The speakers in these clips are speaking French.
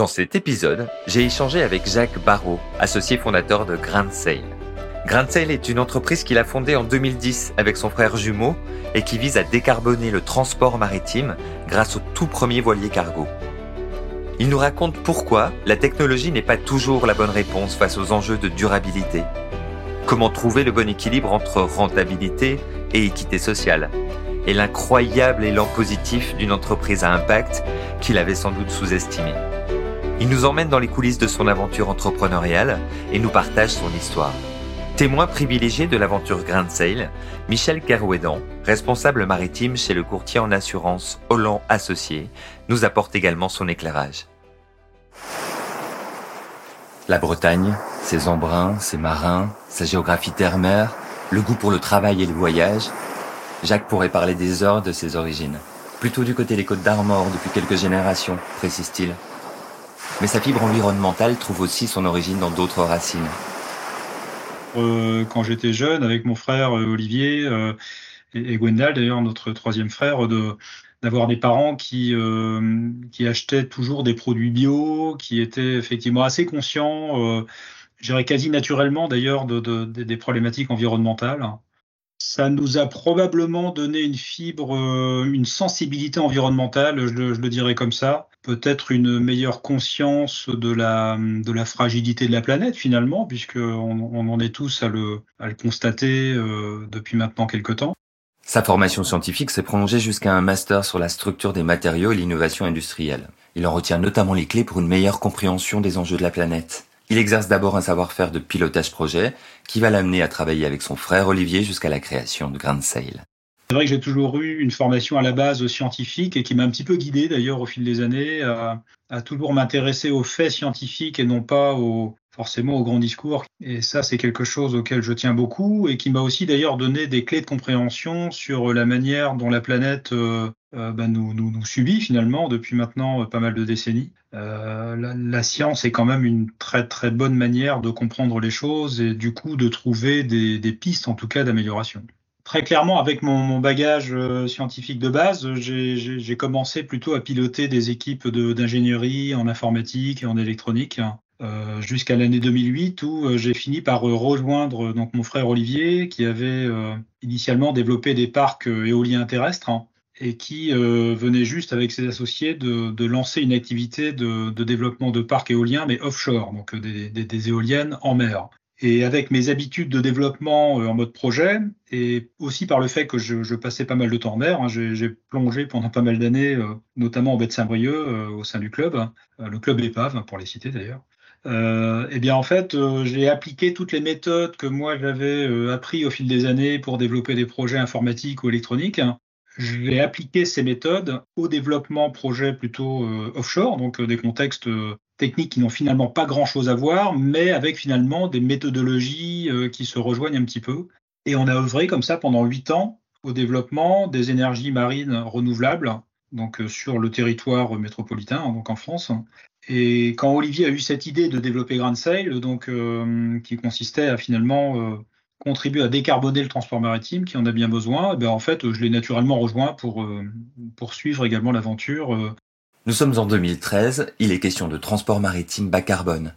Dans cet épisode, j'ai échangé avec Jacques Barrault, associé fondateur de Grand Sail. Grand Sail est une entreprise qu'il a fondée en 2010 avec son frère jumeau et qui vise à décarboner le transport maritime grâce au tout premier voilier cargo. Il nous raconte pourquoi la technologie n'est pas toujours la bonne réponse face aux enjeux de durabilité. Comment trouver le bon équilibre entre rentabilité et équité sociale. Et l'incroyable élan positif d'une entreprise à impact qu'il avait sans doute sous-estimé. Il nous emmène dans les coulisses de son aventure entrepreneuriale et nous partage son histoire. Témoin privilégié de l'aventure Grand Sail, Michel Kerouédan, responsable maritime chez le courtier en assurance Holland Associé, nous apporte également son éclairage. La Bretagne, ses embruns, ses marins, sa géographie terre-mer, le goût pour le travail et le voyage, Jacques pourrait parler des heures de ses origines. Plutôt du côté des côtes d'Armor depuis quelques générations, précise-t-il. Mais sa fibre environnementale trouve aussi son origine dans d'autres racines. Euh, quand j'étais jeune, avec mon frère euh, Olivier euh, et, Gwendal, d'ailleurs notre troisième frère, d'avoir des parents qui achetaient toujours des produits bio, qui étaient effectivement assez conscients, je dirais quasi naturellement d'ailleurs, de, des problématiques environnementales ça nous a probablement donné une fibre, une sensibilité environnementale, je le, dirais comme ça. Peut-être une meilleure conscience de la, de la fragilité de la planète finalement, puisqu'on on en est tous à le, à le constater euh, depuis maintenant quelques temps. Sa formation scientifique s'est prolongée jusqu'à un master sur la structure des matériaux et l'innovation industrielle. Il en retient notamment les clés pour une meilleure compréhension des enjeux de la planète. Il exerce d'abord un savoir-faire de pilotage projet qui va l'amener à travailler avec son frère Olivier jusqu'à la création de Grand Sail. C'est vrai que j'ai toujours eu une formation à la base scientifique et qui m'a un petit peu guidé d'ailleurs au fil des années à, à toujours m'intéresser aux faits scientifiques et non pas aux, forcément aux grands discours. Et ça, c'est quelque chose auquel je tiens beaucoup et qui m'a aussi d'ailleurs donné des clés de compréhension sur la manière dont la planète euh, euh, bah, nous, nous, nous, subit finalement depuis maintenant euh, pas mal de décennies. Euh, la, la, science est quand même une très très bonne manière de comprendre les choses et du coup de trouver des, des pistes en tout cas d'amélioration. Très clairement, avec mon, bagage scientifique de base, j'ai commencé plutôt à piloter des équipes d'ingénierie en informatique et en électronique. Euh, jusqu'à l'année 2008 où j'ai fini par rejoindre donc mon frère Olivier qui avait initialement développé des parcs éoliens terrestres hein, et qui euh, venait juste avec ses associés de, lancer une activité de, développement de parcs éoliens, mais offshore, donc euh, des, éoliennes en mer. Et avec mes habitudes de développement euh, en mode projet, et aussi par le fait que je, passais pas mal de temps en mer, hein, j'ai plongé pendant pas mal d'années, euh, notamment en baie de Saint-Brieuc, au sein du club, le club épave, hein, pour les citer d'ailleurs. Euh, eh bien en fait, j'ai appliqué toutes les méthodes que moi j'avais euh, appris au fil des années pour développer des projets informatiques ou électroniques hein, je vais appliquer ces méthodes au développement projet plutôt euh, offshore, donc euh, des contextes euh, techniques qui n'ont finalement pas grand-chose à voir, mais avec finalement des méthodologies qui se rejoignent un petit peu. Et on a œuvré comme ça pendant huit ans au développement des énergies marines renouvelables, donc sur le territoire métropolitain, donc en France. Et quand Olivier a eu cette idée de développer Grand Sail, donc qui consistait à finalement contribue à décarboner le transport maritime qui en a bien besoin, eh ben en fait, je l'ai naturellement rejoint pour euh, poursuivre également l'aventure. Nous sommes en 2013, il est question de transport maritime bas carbone.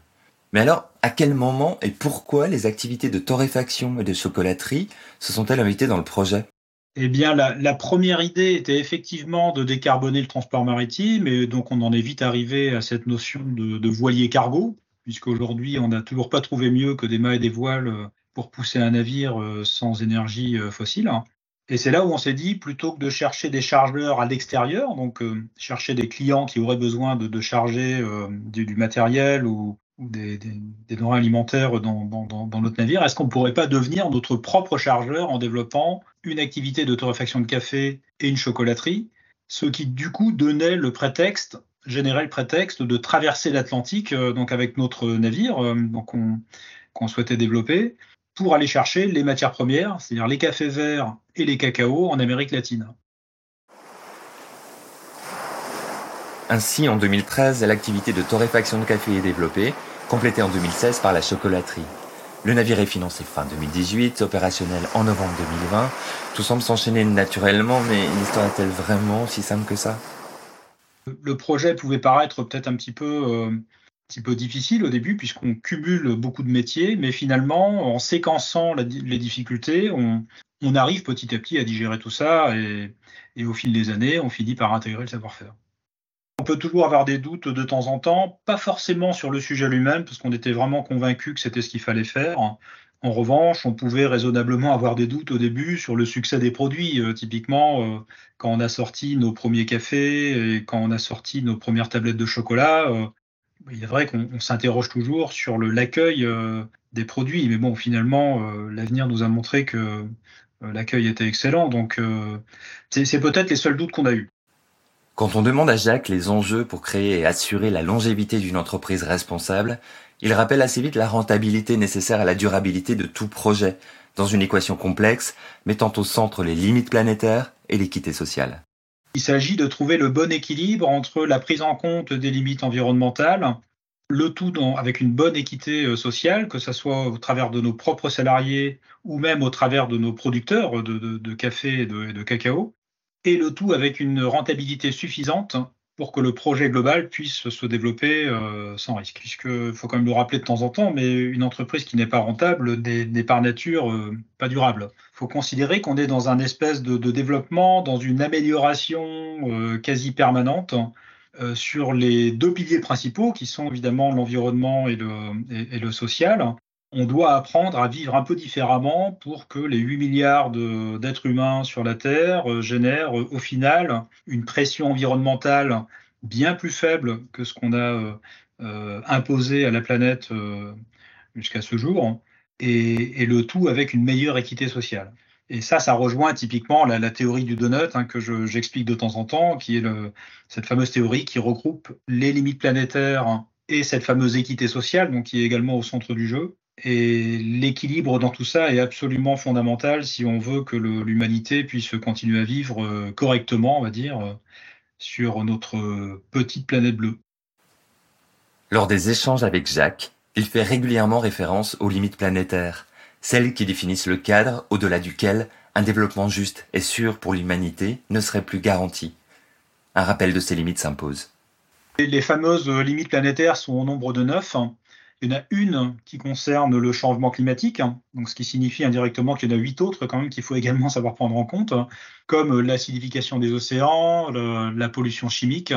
Mais alors, à quel moment et pourquoi les activités de torréfaction et de chocolaterie se sont-elles invitées dans le projet? Eh bien, la, première idée était effectivement de décarboner le transport maritime, et donc on en est vite arrivé à cette notion de, de voilier cargo, puisqu'aujourd'hui on n'a toujours pas trouvé mieux que des mâts et des voiles pour pousser un navire euh, sans énergie euh, fossile. Et c'est là où on s'est dit, plutôt que de chercher des chargeurs à l'extérieur, donc euh, chercher des clients qui auraient besoin de, de charger du, du, matériel ou, des, des, des, denrées alimentaires dans, dans, dans notre navire, est-ce qu'on ne pourrait pas devenir notre propre chargeur en développant une activité de torréfaction de café et une chocolaterie, ce qui du coup donnait le prétexte, générait le prétexte de traverser l'Atlantique donc avec notre navire donc qu'on souhaitait développer pour aller chercher les matières premières, c'est-à-dire les cafés verts et les cacaos en Amérique latine. Ainsi, en 2013, l'activité de torréfaction de café est développée, complétée en 2016 par la chocolaterie. Le navire est financé fin 2018, opérationnel en novembre 2020. Tout semble s'enchaîner naturellement, mais l'histoire est-elle vraiment si simple que ça? Le projet pouvait paraître peut-être un petit peu, un petit peu difficile au début puisqu'on cumule beaucoup de métiers, mais finalement, en séquençant les difficultés, on, arrive petit à petit à digérer tout ça et, et au fil des années, on finit par intégrer le savoir-faire. On peut toujours avoir des doutes de temps en temps, pas forcément sur le sujet lui-même, parce qu'on était vraiment convaincu que c'était ce qu'il fallait faire. En revanche, on pouvait raisonnablement avoir des doutes au début sur le succès des produits. Euh, typiquement, euh, quand on a sorti nos premiers cafés et quand on a sorti nos premières tablettes de chocolat, euh, il est vrai qu'on s'interroge toujours sur l'accueil des produits. Mais bon, finalement, l'avenir nous a montré que l'accueil était excellent. Donc, c'est peut-être les seuls doutes qu'on a eus. Quand on demande à Jacques les enjeux pour créer et assurer la longévité d'une entreprise responsable, il rappelle assez vite la rentabilité nécessaire à la durabilité de tout projet, dans une équation complexe mettant au centre les limites planétaires et l'équité sociale. Il s'agit de trouver le bon équilibre entre la prise en compte des limites environnementales, le tout avec une bonne équité euh, sociale, que ce soit au travers de nos propres salariés ou même au travers de nos producteurs de, café et de cacao, et le tout avec une rentabilité suffisante pour que le projet global puisse se développer euh, sans risque. Puisqu'il faut quand même le rappeler de temps en temps, mais une entreprise qui n'est pas rentable n'est par nature euh, pas durable. Il faut considérer qu'on est dans un espèce de, développement, dans une amélioration euh, quasi permanente sur les deux piliers principaux qui sont évidemment l'environnement et le social on doit apprendre à vivre un peu différemment pour que les 8 milliards d'êtres humains sur la Terre euh, génèrent euh, au final une pression environnementale bien plus faible que ce qu'on a euh, imposé à la planète jusqu'à ce jour, et, le tout avec une meilleure équité sociale. Et ça, ça rejoint typiquement la, théorie du donut hein, que j'explique de temps en temps, qui est cette fameuse théorie qui regroupe les limites planétaires et cette fameuse équité sociale, donc qui est également au centre du jeu. Et l'équilibre dans tout ça est absolument fondamental si on veut que l'humanité puisse continuer à vivre euh, correctement, on va dire, euh, sur notre petite planète bleue. Lors des échanges avec Jacques, il fait régulièrement référence aux limites planétaires, celles qui définissent le cadre au-delà duquel un développement juste et sûr pour l'humanité ne serait plus garanti. Un rappel de ces limites s'impose. Les fameuses limites planétaires sont au nombre de neuf. Il y en a une qui concerne le changement climatique, hein. donc ce qui signifie indirectement qu'il y en a huit autres quand même qu'il faut également savoir prendre en compte, comme l'acidification des océans, la pollution chimique,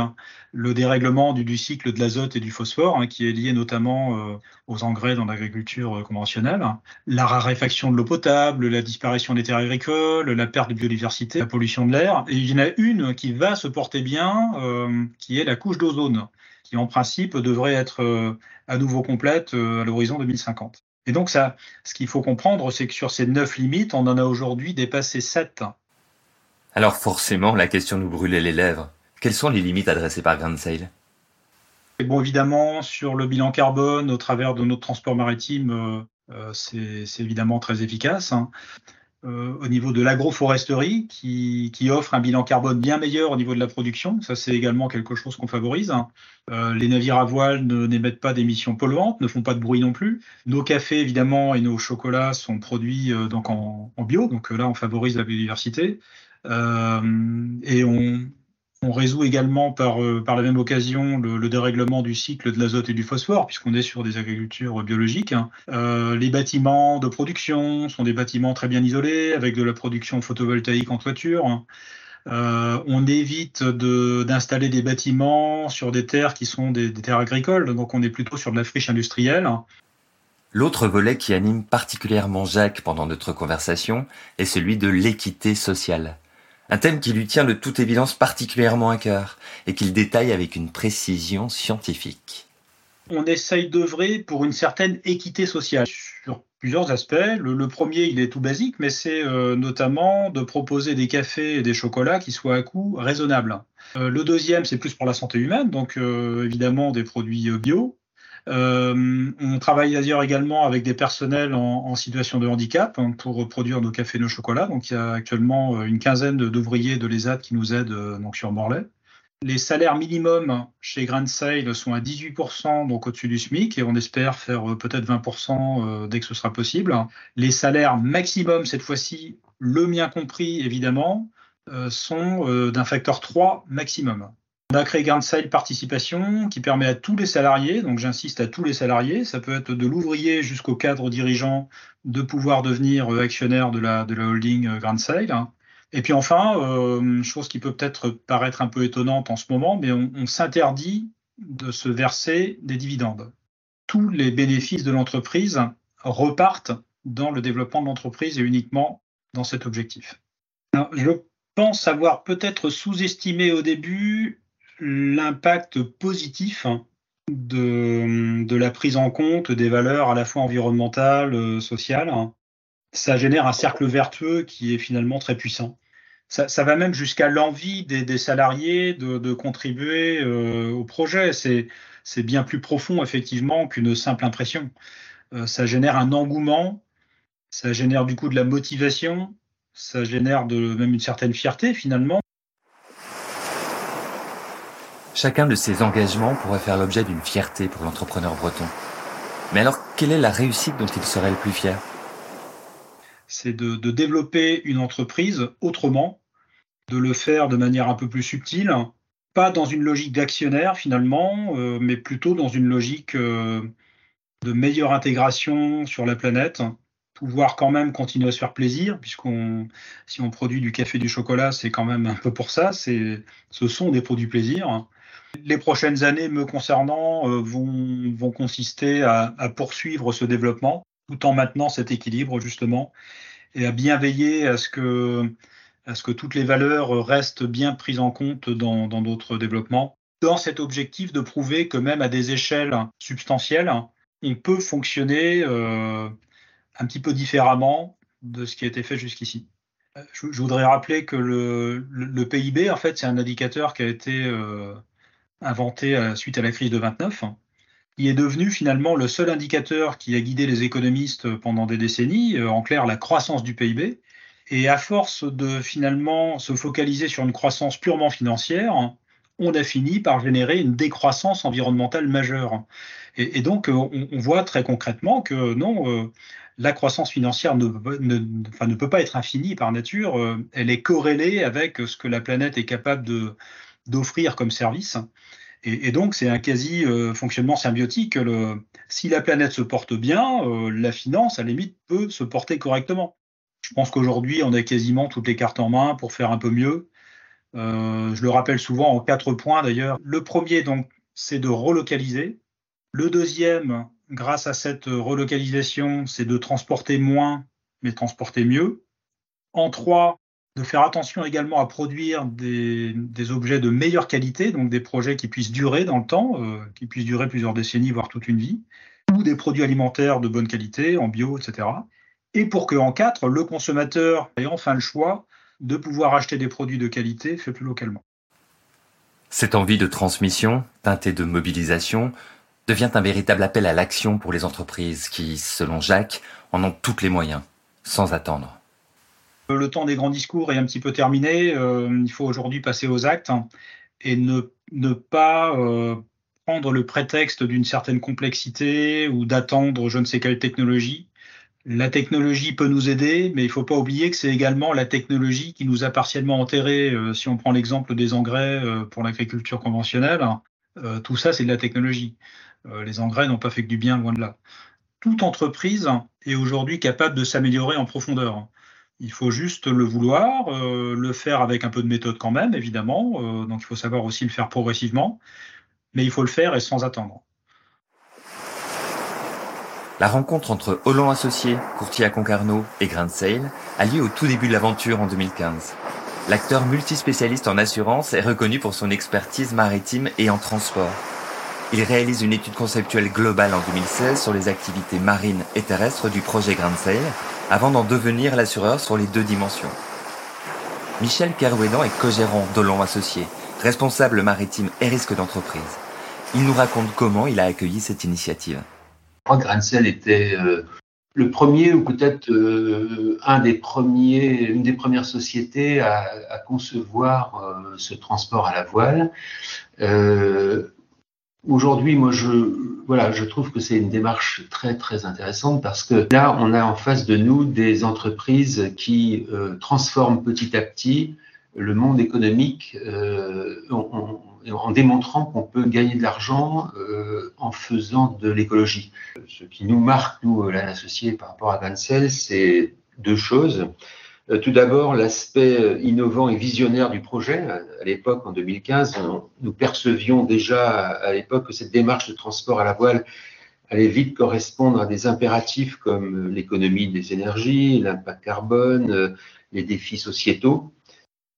le dérèglement du, cycle de l'azote et du phosphore, hein, qui est lié notamment euh, aux engrais dans l'agriculture euh, conventionnelle, la raréfaction de l'eau potable, la disparition des terres agricoles, la perte de biodiversité, la pollution de l'air. Et il y en a une qui va se porter bien, euh, qui est la couche d'ozone qui en principe devrait être euh, à nouveau complète euh, à l'horizon 2050. Et donc ça, ce qu'il faut comprendre, c'est que sur ces neuf limites, on en a aujourd'hui dépassé sept. Alors forcément, la question nous brûlait les lèvres. Quelles sont les limites adressées par Grand Sail? Bon, évidemment, sur le bilan carbone, au travers de notre transport maritime, euh, c'est évidemment très efficace. Hein. Euh, au niveau de l'agroforesterie qui, qui, offre un bilan carbone bien meilleur au niveau de la production. Ça, c'est également quelque chose qu'on favorise. Euh, les navires à voile n'émettent pas d'émissions polluantes, ne font pas de bruit non plus. Nos cafés, évidemment, et nos chocolats sont produits euh, donc en, bio. Donc là, on favorise la biodiversité. et on, on résout également par, euh, la même occasion le, dérèglement du cycle de l'azote et du phosphore, puisqu'on est sur des agricultures biologiques. Euh, les bâtiments de production sont des bâtiments très bien isolés, avec de la production photovoltaïque en toiture. Euh, on évite d'installer des bâtiments sur des terres qui sont des, des terres agricoles, donc on est plutôt sur de la friche industrielle. L'autre volet qui anime particulièrement Jacques pendant notre conversation est celui de l'équité sociale. Un thème qui lui tient de toute évidence particulièrement à cœur et qu'il détaille avec une précision scientifique. On essaye d'œuvrer pour une certaine équité sociale sur plusieurs aspects. Le, premier, il est tout basique, mais c'est euh, notamment de proposer des cafés et des chocolats qui soient à coût raisonnable. Euh, le deuxième, c'est plus pour la santé humaine, donc euh, évidemment des produits bio. Euh, on travaille d'ailleurs également avec des personnels en, situation de handicap hein, pour produire nos cafés et nos chocolats. Donc il y a actuellement euh, une quinzaine d'ouvriers de l'ESAT qui nous aident euh, donc sur Morlaix. Les salaires minimums chez Grand Sale sont à 18%, donc au-dessus du SMIC, et on espère faire peut-être 20% dès que ce sera possible. Les salaires maximum, cette fois-ci, le mien compris évidemment, sont d'un facteur 3 maximum. On a créé Guernsey Participation qui permet à tous les salariés, donc j'insiste à tous les salariés, ça peut être de l'ouvrier jusqu'au cadre dirigeant, de pouvoir devenir euh, actionnaire de la, de la holding euh, Guernsey. Et puis enfin, euh, chose qui peut peut-être paraître un peu étonnante en ce moment, mais on, s'interdit de se verser des dividendes. Tous les bénéfices de l'entreprise repartent dans le développement de l'entreprise et uniquement dans cet objectif. Je pense avoir peut-être sous-estimé au début l'impact positif de, de, la prise en compte des valeurs à la fois environnementales, euh, sociales. Ça génère un cercle vertueux qui est finalement très puissant. Ça, ça va même jusqu'à l'envie des, des, salariés de, de contribuer euh, au projet. C'est bien plus profond, effectivement, qu'une simple impression. Euh, ça génère un engouement, ça génère du coup de la motivation, ça génère de, même une certaine fierté, finalement. Chacun de ces engagements pourrait faire l'objet d'une fierté pour l'entrepreneur breton. Mais alors, quelle est la réussite dont il serait le plus fier? C'est de, développer une entreprise autrement, de le faire de manière un peu plus subtile, pas dans une logique d'actionnaire finalement, euh, mais plutôt dans une logique euh, de meilleure intégration sur la planète, pouvoir quand même continuer à se faire plaisir, puisqu'on, si on produit du café du chocolat, c'est quand même un peu pour ça, ce sont des produits plaisir. Les prochaines années me concernant euh, vont, vont consister à, poursuivre ce développement tout en maintenant cet équilibre justement et à bien veiller à ce que, à ce que toutes les valeurs restent bien prises en compte dans, dans d'autres développements, dans cet objectif de prouver que même à des échelles substantielles, on peut fonctionner euh, un petit peu différemment de ce qui a été fait jusqu'ici. Je, je, voudrais rappeler que le, PIB, en fait, c'est un indicateur qui a été euh, inventé à, suite à la crise de 29. Il est devenu finalement le seul indicateur qui a guidé les économistes pendant des décennies, euh, en clair la croissance du PIB. Et à force de finalement se focaliser sur une croissance purement financière, on a fini par générer une décroissance environnementale majeure. Et, donc, on, on, voit très concrètement que non, euh, la croissance financière ne, peut pas être infinie par nature. Euh, elle est corrélée avec ce que la planète est capable de, d'offrir comme service. Et, donc, c'est un quasi euh, fonctionnement symbiotique. Si la planète se porte bien, euh, la finance, à la limite, peut se porter correctement. Je pense qu'aujourd'hui, on a quasiment toutes les cartes en main pour faire un peu mieux. Euh, je le rappelle souvent en quatre points d'ailleurs. Le premier, donc, c'est de relocaliser. Le deuxième, grâce à cette relocalisation, c'est de transporter moins, mais transporter mieux. En trois, de faire attention également à produire des, objets de meilleure qualité, donc des projets qui puissent durer dans le temps, euh, qui puissent durer plusieurs décennies, voire toute une vie, ou des produits alimentaires de bonne qualité, en bio, etc. Et pour que en quatre, le consommateur ait enfin le choix de pouvoir acheter des produits de qualité faits plus localement. Cette envie de transmission, teintée de mobilisation, devient un véritable appel à l'action pour les entreprises qui, selon Jacques, en ont tous les moyens, sans attendre. Le temps des grands discours est un petit peu terminé. Euh, il faut aujourd'hui passer aux actes et ne, pas euh, prendre le prétexte d'une certaine complexité ou d'attendre je ne sais quelle technologie. La technologie peut nous aider, mais il ne faut pas oublier que c'est également la technologie qui nous a partiellement enterrés. Euh, si on prend l'exemple des engrais euh, pour l'agriculture conventionnelle, euh, tout ça, c'est de la technologie. Euh, les engrais n'ont pas fait que du bien, loin de là. Toute entreprise est aujourd'hui capable de s'améliorer en profondeur. Il faut juste le vouloir, euh, le faire avec un peu de méthode quand même, évidemment. Euh, donc il faut savoir aussi le faire progressivement, mais il faut le faire et sans attendre. La rencontre entre Holland Associés, courtier à Concarneau et Grain Sale a lieu au tout début de l'aventure en 2015. L'acteur multispécialiste en assurance est reconnu pour son expertise maritime et en transport. Il réalise une étude conceptuelle globale en 2016 sur les activités marines et terrestres du projet Grain Sale avant d'en devenir l'assureur sur les deux dimensions. Michel Kerouédan est co-gérant d'Olon Associé, responsable maritime et risque d'entreprise. Il nous raconte comment il a accueilli cette initiative. Grancel était euh, le premier ou peut-être euh, un des premiers, une des premières sociétés à, concevoir euh, ce transport à la voile. Aujourd'hui, moi, je, voilà, je trouve que c'est une démarche très, très intéressante parce que là, on a en face de nous des entreprises qui euh, transforment petit à petit le monde économique euh, en, démontrant qu'on peut gagner de l'argent euh, en faisant de l'écologie. Ce qui nous marque, nous, l'associé par rapport à Vancel, c'est deux choses. Euh, tout d'abord, l'aspect innovant et visionnaire du projet. À l'époque, en 2015, nous percevions déjà à l'époque que cette démarche de transport à la voile allait vite correspondre à des impératifs comme l'économie des énergies, l'impact carbone, les défis sociétaux.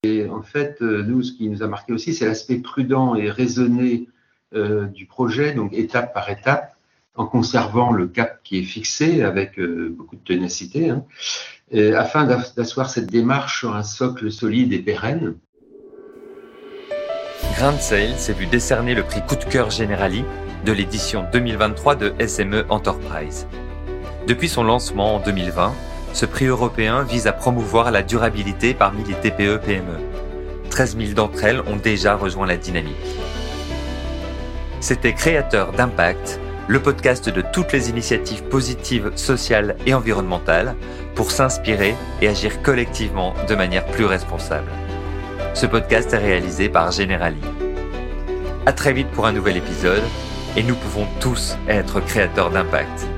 Et en fait, euh, nous, ce qui nous a marqué aussi, c'est l'aspect prudent et raisonné euh, du projet, donc étape par étape, en conservant le cap qui est fixé avec euh, beaucoup de ténacité, hein, afin d'asseoir cette démarche sur un socle solide et pérenne. Grand Sail s'est vu décerner le prix Coup de cœur Generali de l'édition 2023 de SME Enterprise. Depuis son lancement en 2020, ce prix européen vise à promouvoir la durabilité parmi les TPE-PME. 13 000 d'entre elles ont déjà rejoint la dynamique. C'était Créateur d'impact, le podcast de toutes les initiatives positives, sociales et environnementales pour s'inspirer et agir collectivement de manière plus responsable. Ce podcast est réalisé par Generali. À très vite pour un nouvel épisode et nous pouvons tous être créateurs d'impact.